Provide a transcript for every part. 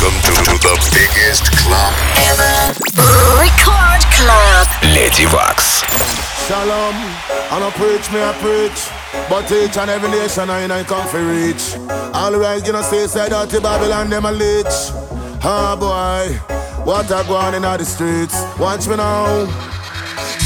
Welcome to the biggest club ever. Record Club. Lady Wax. Shalom, I no preach, me I preach. But each and every nation I ain't come for reach. All right, you know, say, say, dirty Babylon, them a leech. Ah, boy, what a go on in the streets. Watch me now.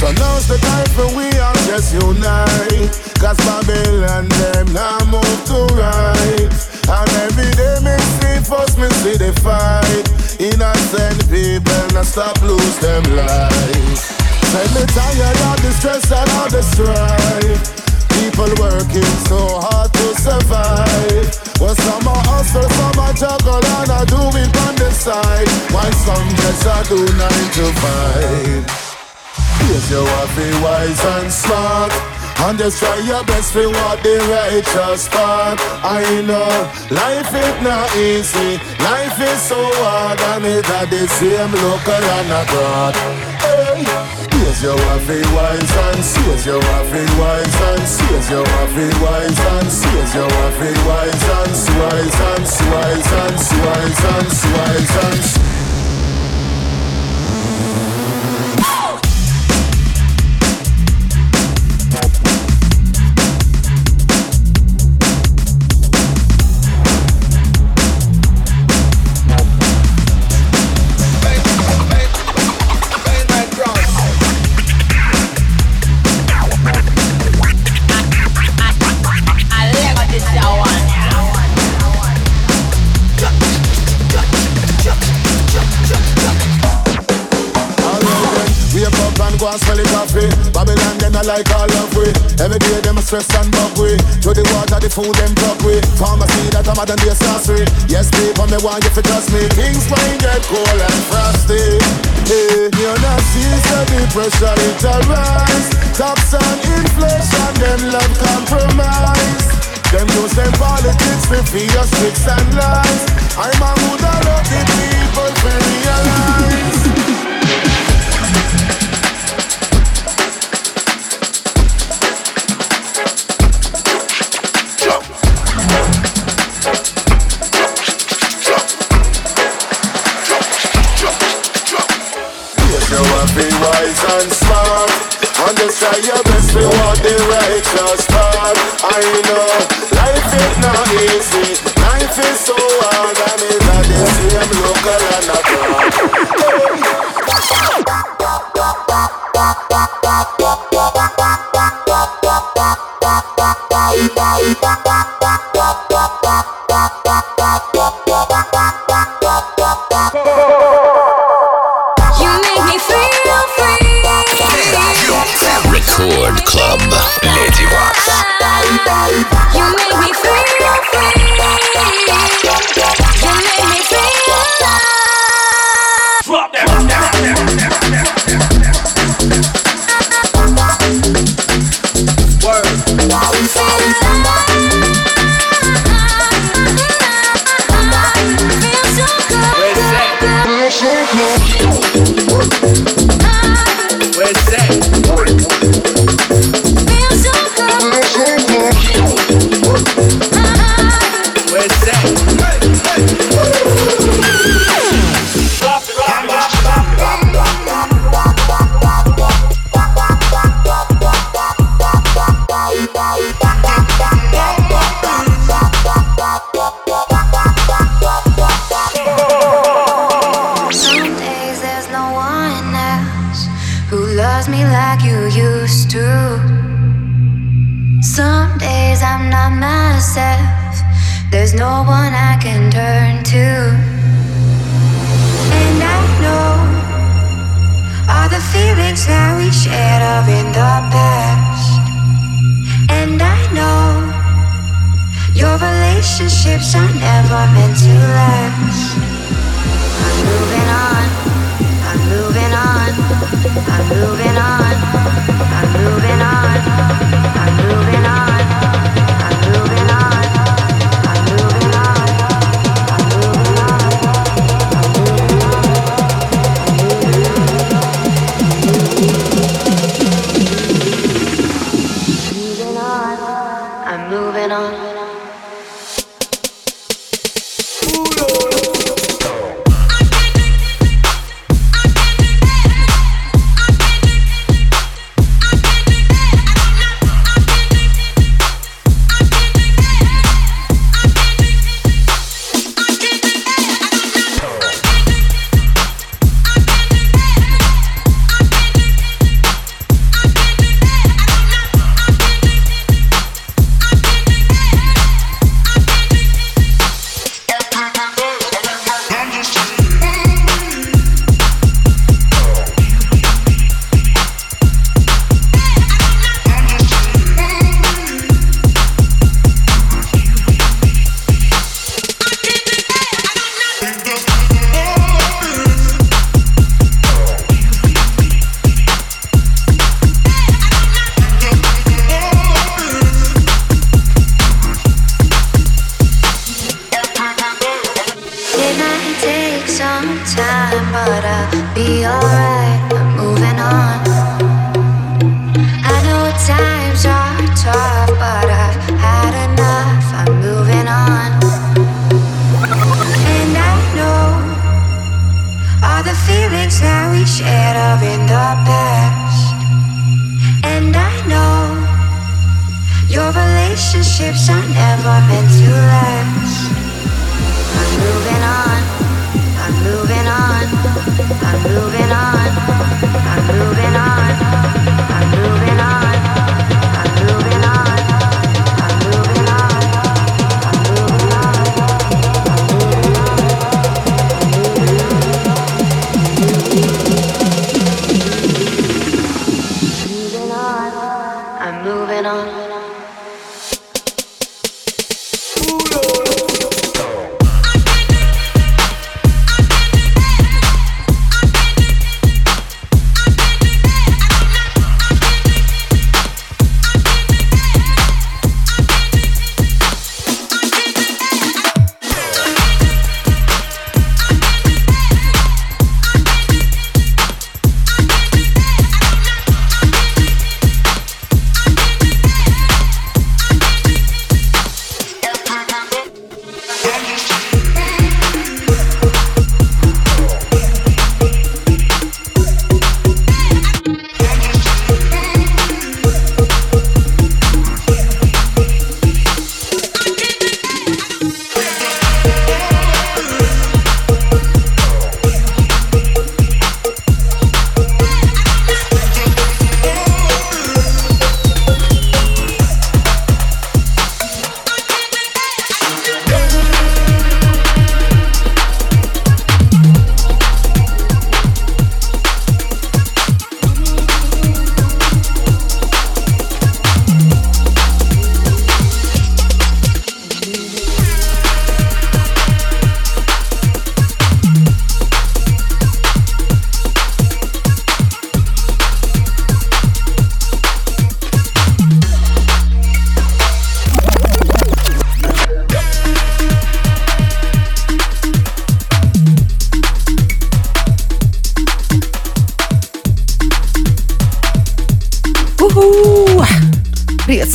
So now's the time for we all just unite. Cause Babylon, them now move to right. And every day me see first me see the fight. Innocent people not stop lose them life. Make me tired of the stress and all the strife. People working so hard to survive. Well, some are hustle, some are juggle, and I do it on the side. While some just a do nine to five. Yes, you are be wise and smart. And just try your best to walk the righteous path. I know life is not easy. Life is so hard, and it had the same local and abroad. Hey. Yes, you are be wise and yes, you are be wise and yes, you are be wise and yes, you are be wise and wise and wise and wise and wise and like all of we. Every day them stress and bug we. Through the water, the food them drug we. Pharmacy that I'm than the sorcery. Yes, people, me want you to trust me. Things might get cold and frosty. Eh, hey, you're not see so the pressure it arise. Tax and inflation, them love compromise. Them use them politics to feed tricks and lies. I'm a good lucky people to realize. Try your best walk the righteous path I know life is not easy. Life is so hard and it's not the same local and abroad Record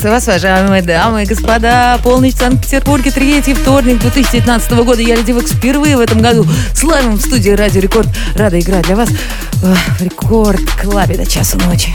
Приветствую вас, уважаемые дамы и господа. Полночь в Санкт-Петербурге, третий вторник 2019 года. Я Lady Waks впервые в этом году с лайвом в студии Радио Рекорд. Рада играть для вас в Рекорд Клабе до часу ночи.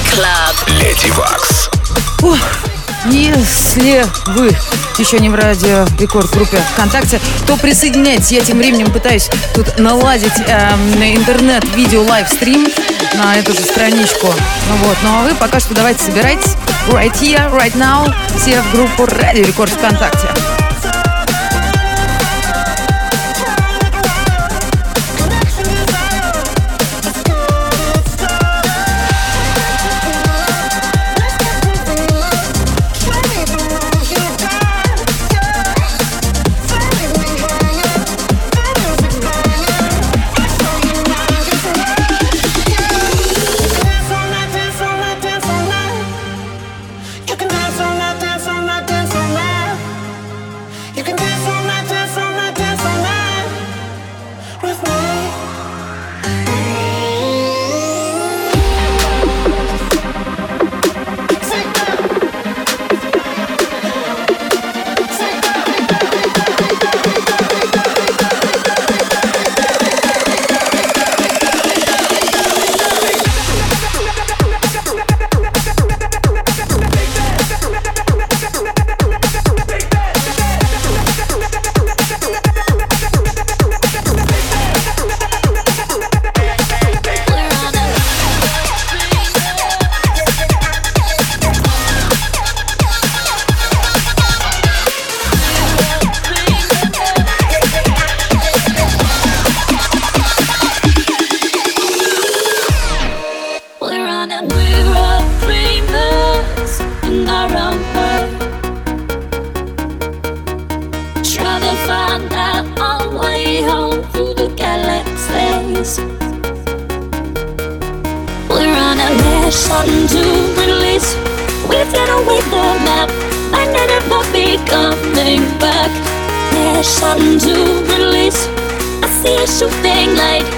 Club. Леди Вакс. Ух, Если вы еще не в радио Рекорд группе ВКонтакте, то присоединяйтесь. Я тем временем пытаюсь тут наладить эм, интернет видео лайвстрим на эту же страничку. Ну вот, ну а вы пока что давайте собирайтесь right here, right now, все в группу Радио Рекорд ВКонтакте. special thing like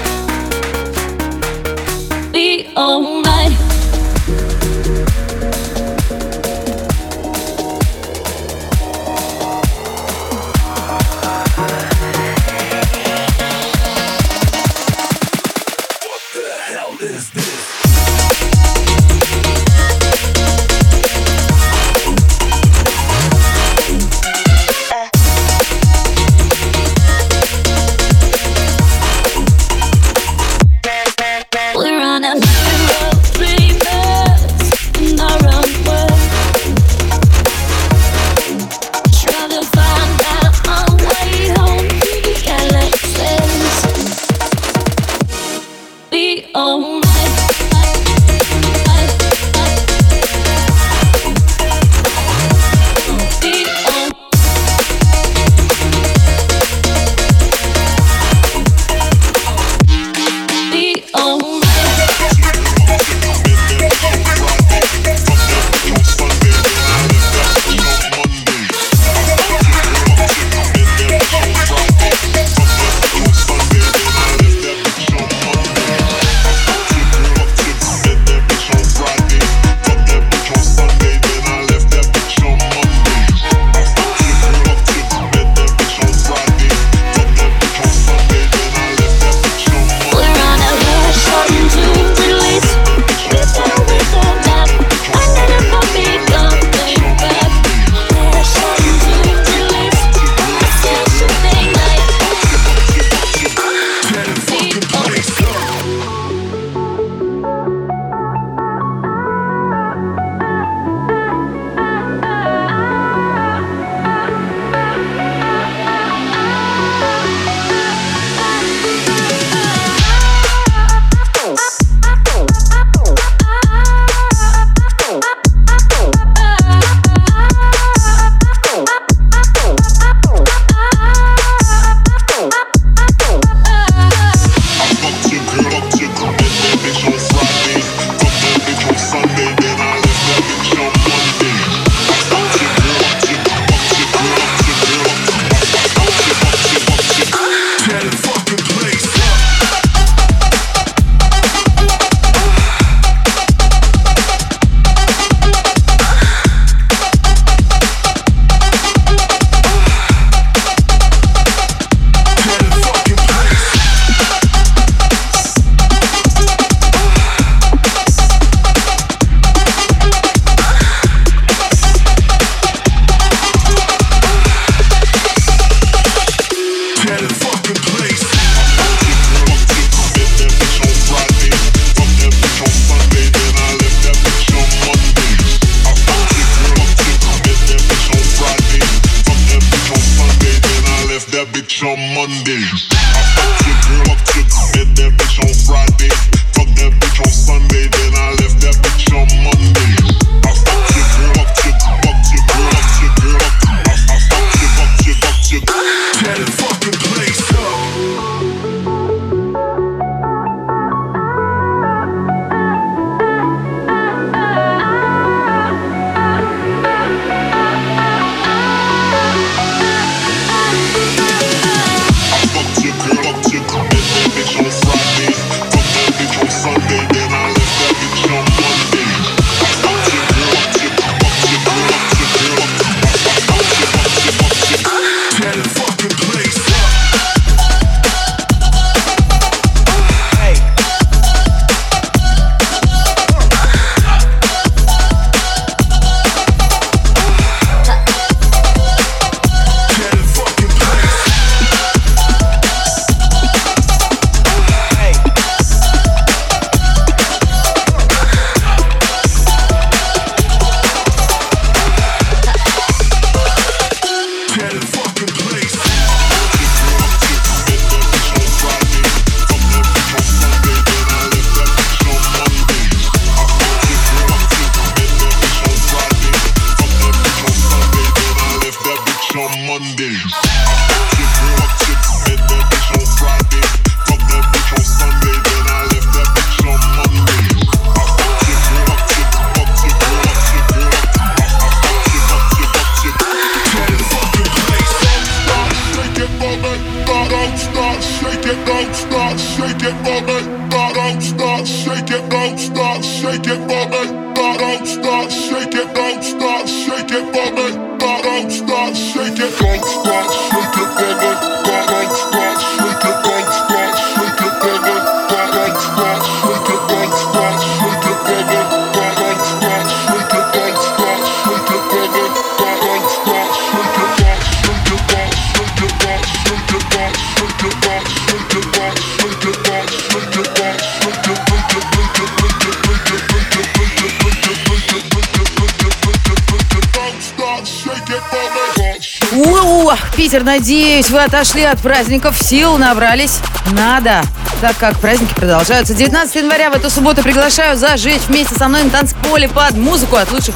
надеюсь, вы отошли от праздников, сил набрались. Надо так как праздники продолжаются. 19 января в эту субботу приглашаю зажечь вместе со мной на танцполе под музыку от лучших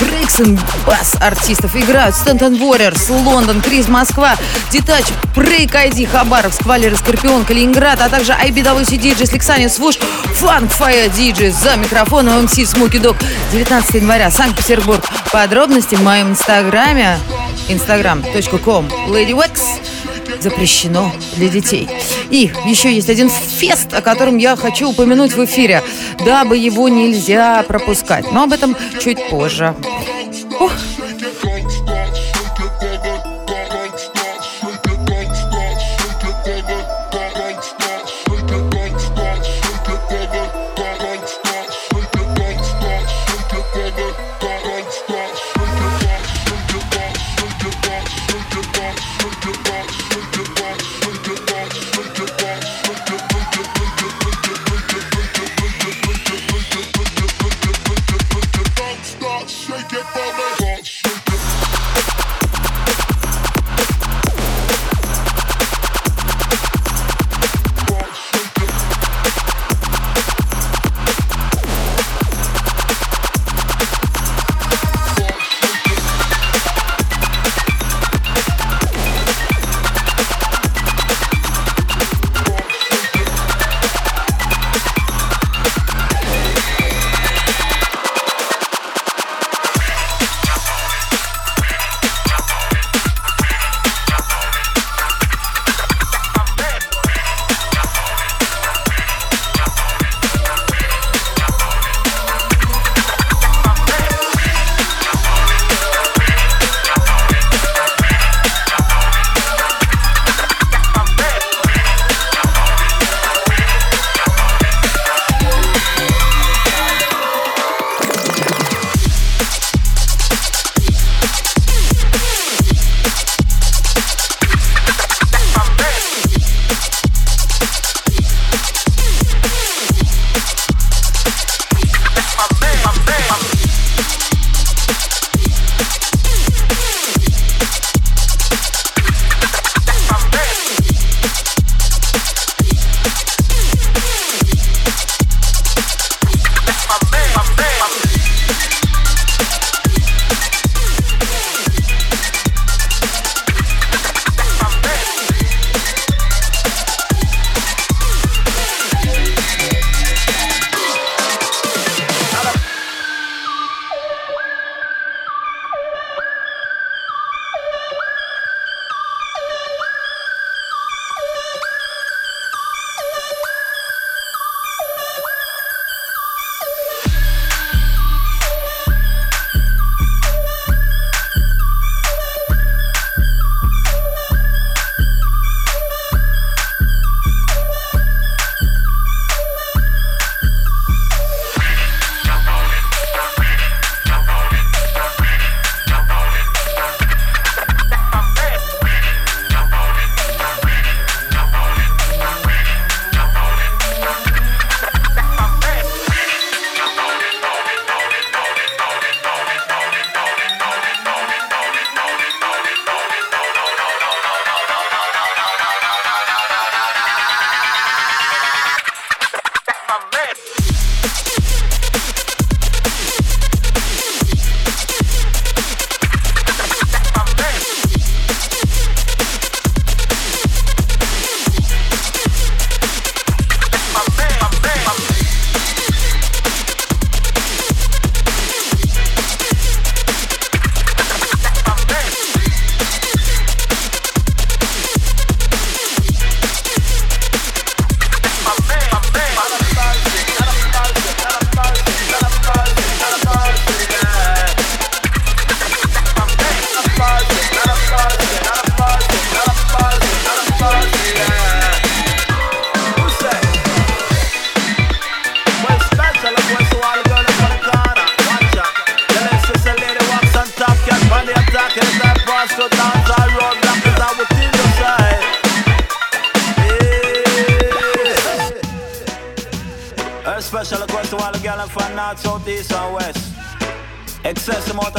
брейкс бас артистов. Играют Стентон Warriors, Лондон, Криз, Москва, Детач, Брейк ID, Хабаровск, Валера, Скорпион, Калининград, а также IBWC DJ, Лексания Свуш, Фанк Фая DJ за микрофоном МС Смоки Дог. 19 января, Санкт-Петербург. Подробности в моем инстаграме instagram.com Lady Wax запрещено для детей. И еще есть один фест, о котором я хочу упомянуть в эфире, дабы его нельзя пропускать. Но об этом чуть позже.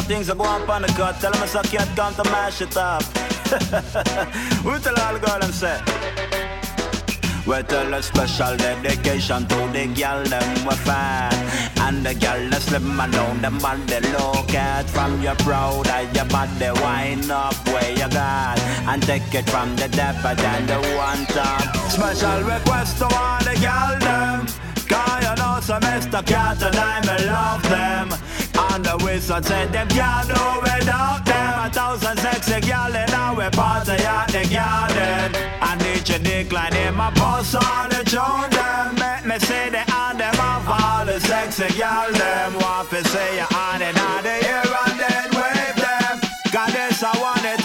Things I go up on the gut. Tell them I can't come to mash it up. we tell all the girl and say. We tell a special dedication to the girl them we fine And the girl the slim and down the man they look at From your proud eye your body wind up where you got And take it from the depth and the one top Special request to all the girl them Cause you know some Mr. Cat and I love them And the wizard said them can't do without them. A thousand sexy gal in our party at the garden. And each a decline in my boss on the tune them Make me see the on them of all the sexy gal them. Want to say you on it on the ear and then wave them. Cause this I want it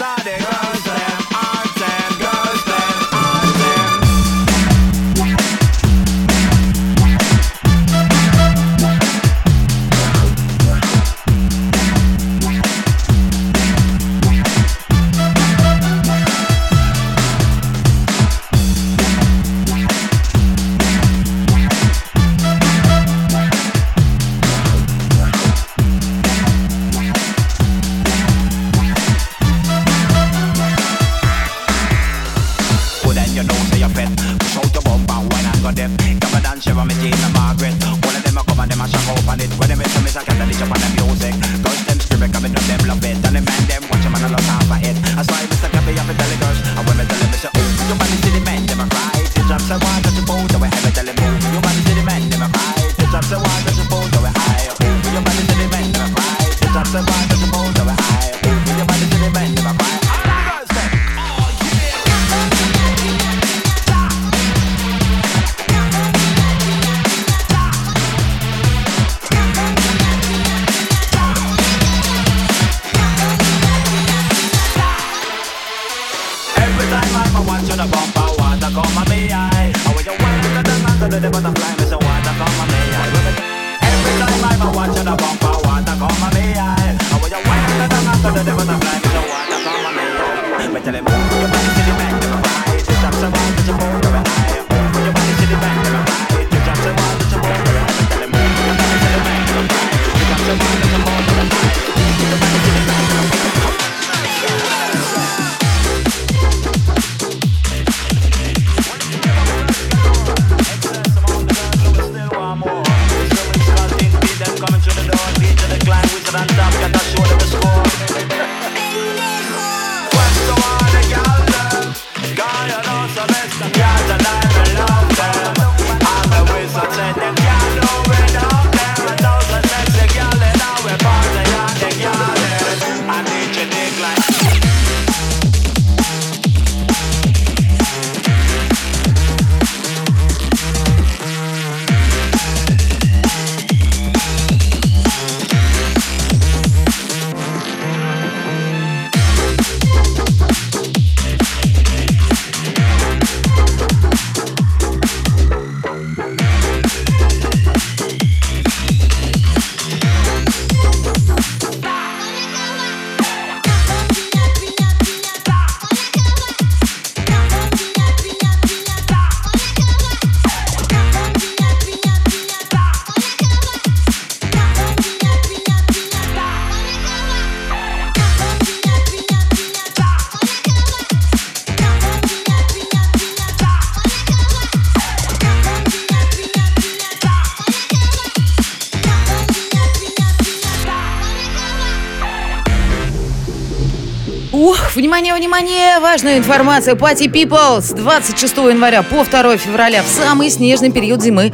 внимание! Важная информация. Party People с 26 января по 2 февраля в самый снежный период зимы.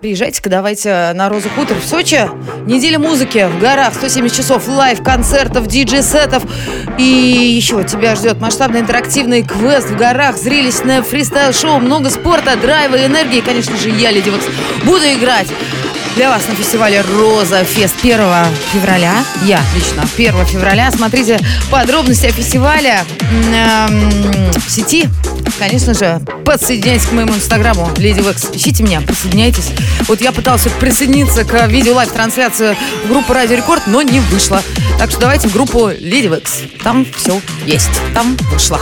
Приезжайте-ка, давайте на Розу Хутор в Сочи. Неделя музыки в горах, 170 часов live-концертов, диджей-сетов. И еще тебя ждет масштабный интерактивный квест в горах, зрелищное фристайл-шоу, много спорта, драйва и энергии. И, конечно же, я, Lady Waks, буду играть для вас на фестивале Роза Фест 1 февраля. Я лично 1 февраля. Смотрите подробности о фестивале в сети. Конечно же, подсоединяйтесь к моему инстаграму Lady Waks. Ищите меня, присоединяйтесь. Вот я пыталась присоединиться к видео live-трансляции в группу Радио Рекорд, но не вышло. Так что давайте в группу Lady Waks. Там все есть. Там вышло.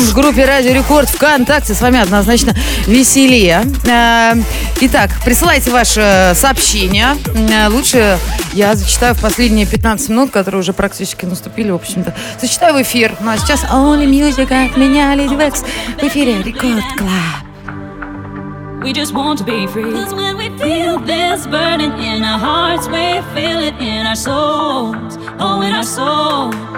Активным в группе Радио Рекорд ВКонтакте. С вами однозначно веселее. Э, Итак, присылайте ваши сообщения. Э, Лучше я зачитаю в последние 15 минут, которые уже практически наступили, в общем-то. Зачитаю в эфир. Ну а сейчас Only Music от меня, Lady Waks. В эфире Record Club. We just want to be free. Cause when we feel this burning in our hearts, we feel it in our souls. Oh, in our souls.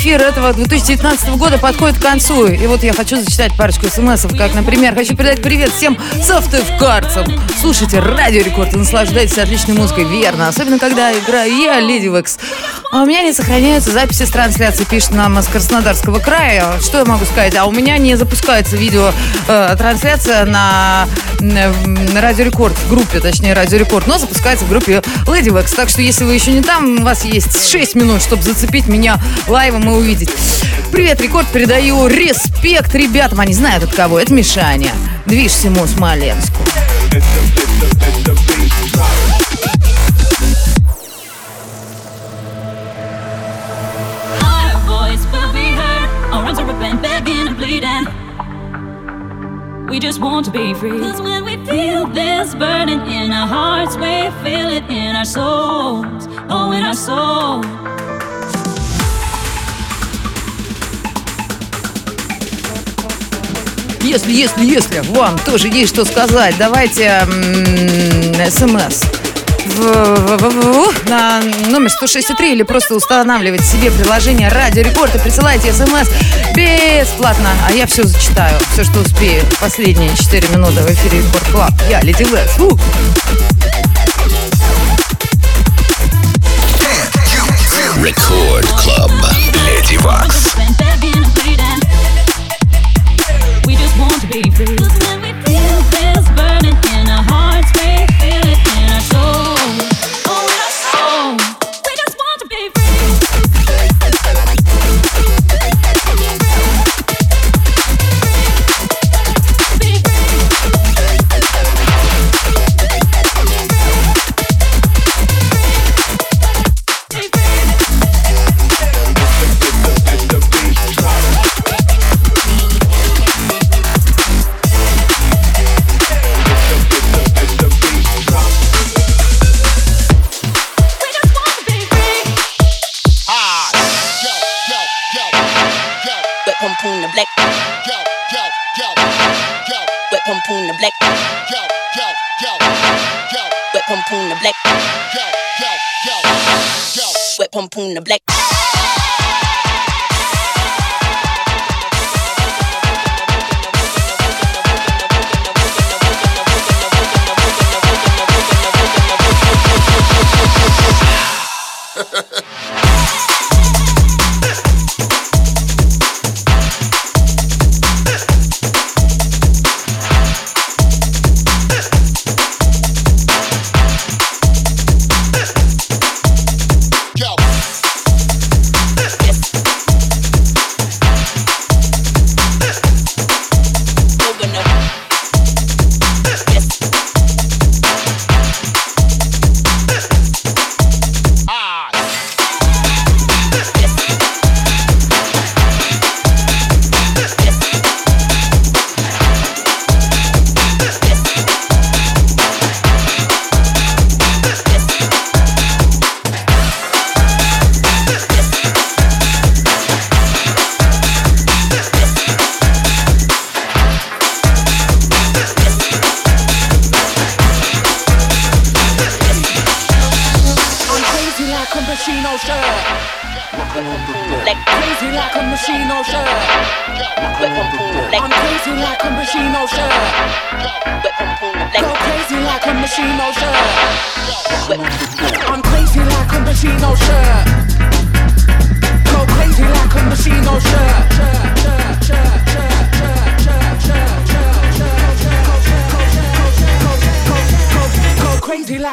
Эфир этого 2019 года подходит к концу. И вот я хочу зачитать парочку смс как, например, хочу передать привет всем сыктывкарцам. Слушайте Радио Рекорд и наслаждайтесь отличной музыкой, верно. Особенно, когда играю я, Lady Waks. А у меня не сохраняются записи с трансляции, пишет нам из Краснодарского края. Что я могу сказать? А у меня не запускается видео э, трансляция на, на Радио Рекорд, в группе, точнее, Радио Рекорд, но запускается в группе Lady Waks. Так что, если вы еще не там, у вас есть 6 минут, чтобы зацепить меня лайвом и увидеть. Привет, Рекорд, передаю респект ребятам. Они знают от кого. Это Мишаня. Движ всему Смоленску. We just want to be free. Cause when we feel this burning in our hearts, we feel it in our souls. Oh, in our souls. Если, если, если вам тоже есть что сказать, давайте смс на номер 163 или просто устанавливайте себе приложение Радио Рекорд и присылайте смс бесплатно. А я все зачитаю, все, что успею. Последние 4 минуты в эфире Record Club. Я Lady Waks. Record Club. Леди Вакс. We just want to be free. pumpoon the black. Yo, yo, yo, yo. Wet pumpoon the black. Yo, yo, yo, yo. Wet pumpoon the black. Yo, yo, yo, yo. Wet pumpoon the black.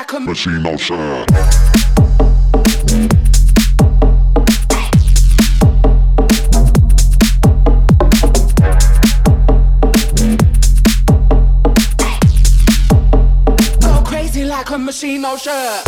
like machine. Oh, crazy like a machine, no shirt.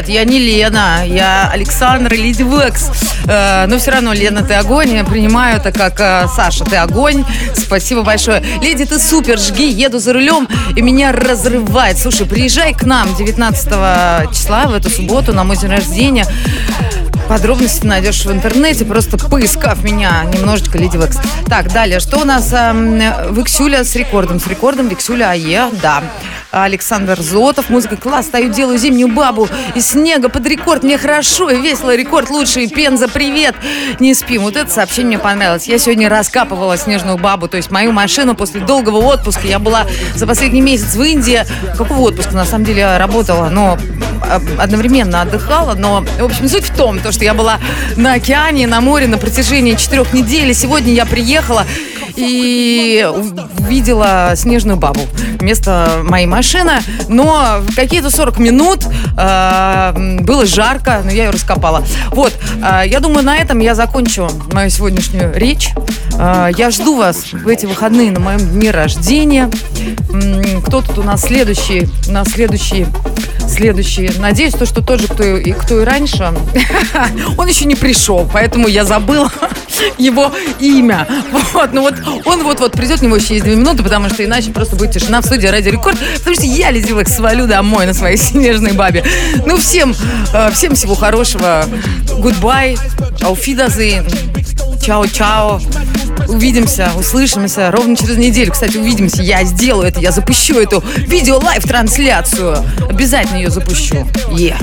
Ребят, я не Лена, я Александр Леди Векс. Э, но все равно, Лена, ты огонь. Я принимаю это как э, Саша, ты огонь. Спасибо большое. Леди, ты супер, жги, еду за рулем, и меня разрывает. Слушай, приезжай к нам 19 числа, в эту субботу, на мой день рождения. Подробности найдешь в интернете, просто поискав меня немножечко Леди Векс. Так, далее, что у нас? Эм, Виксюля с рекордом. С рекордом Виксюля АЕ, да. Александр Зотов. Музыка класс. Стою, делаю зимнюю бабу из снега под рекорд. Мне хорошо и весело. Рекорд лучший. Пенза, привет. Не спим. Вот это сообщение мне понравилось. Я сегодня раскапывала снежную бабу. То есть мою машину после долгого отпуска. Я была за последний месяц в Индии. Какого отпуска? На самом деле работала, но одновременно отдыхала. Но, в общем, суть в том, то, что я была на океане, на море на протяжении четырех недель. И сегодня я приехала и увидела снежную бабу вместо моей машины. Но какие-то 40 минут э, было жарко, но я ее раскопала. Вот, э, я думаю, на этом я закончу мою сегодняшнюю речь. Э, я жду вас в эти выходные на моем дне рождения. Кто тут у нас следующий? У нас следующий следующий. Надеюсь, то, что тот же, кто и, кто и раньше, он еще не пришел, поэтому я забыла его имя. Вот, ну вот он вот-вот придет, у него еще есть две минуты, потому что иначе просто будет тишина в студии Радио Рекорд, потому что я, Лизивок, свалю домой на своей снежной бабе. Ну, всем, э, всем всего хорошего. Goodbye. Auf Wiedersehen. Чао-чао. Увидимся, услышимся ровно через неделю. Кстати, увидимся. Я сделаю это, я запущу эту видео-live-трансляцию. Обязательно ее запущу. Yeah.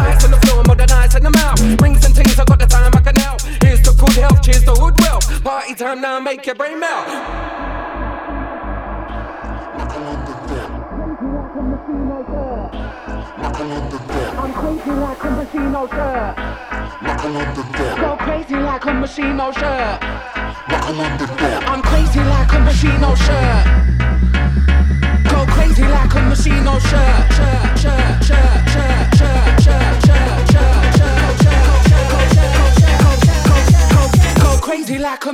I'm crazy like a Buckle on. Go crazy like a machine shirt. I'm crazy like a. Go crazy like a machine shirt. Shirt. Go crazy like a.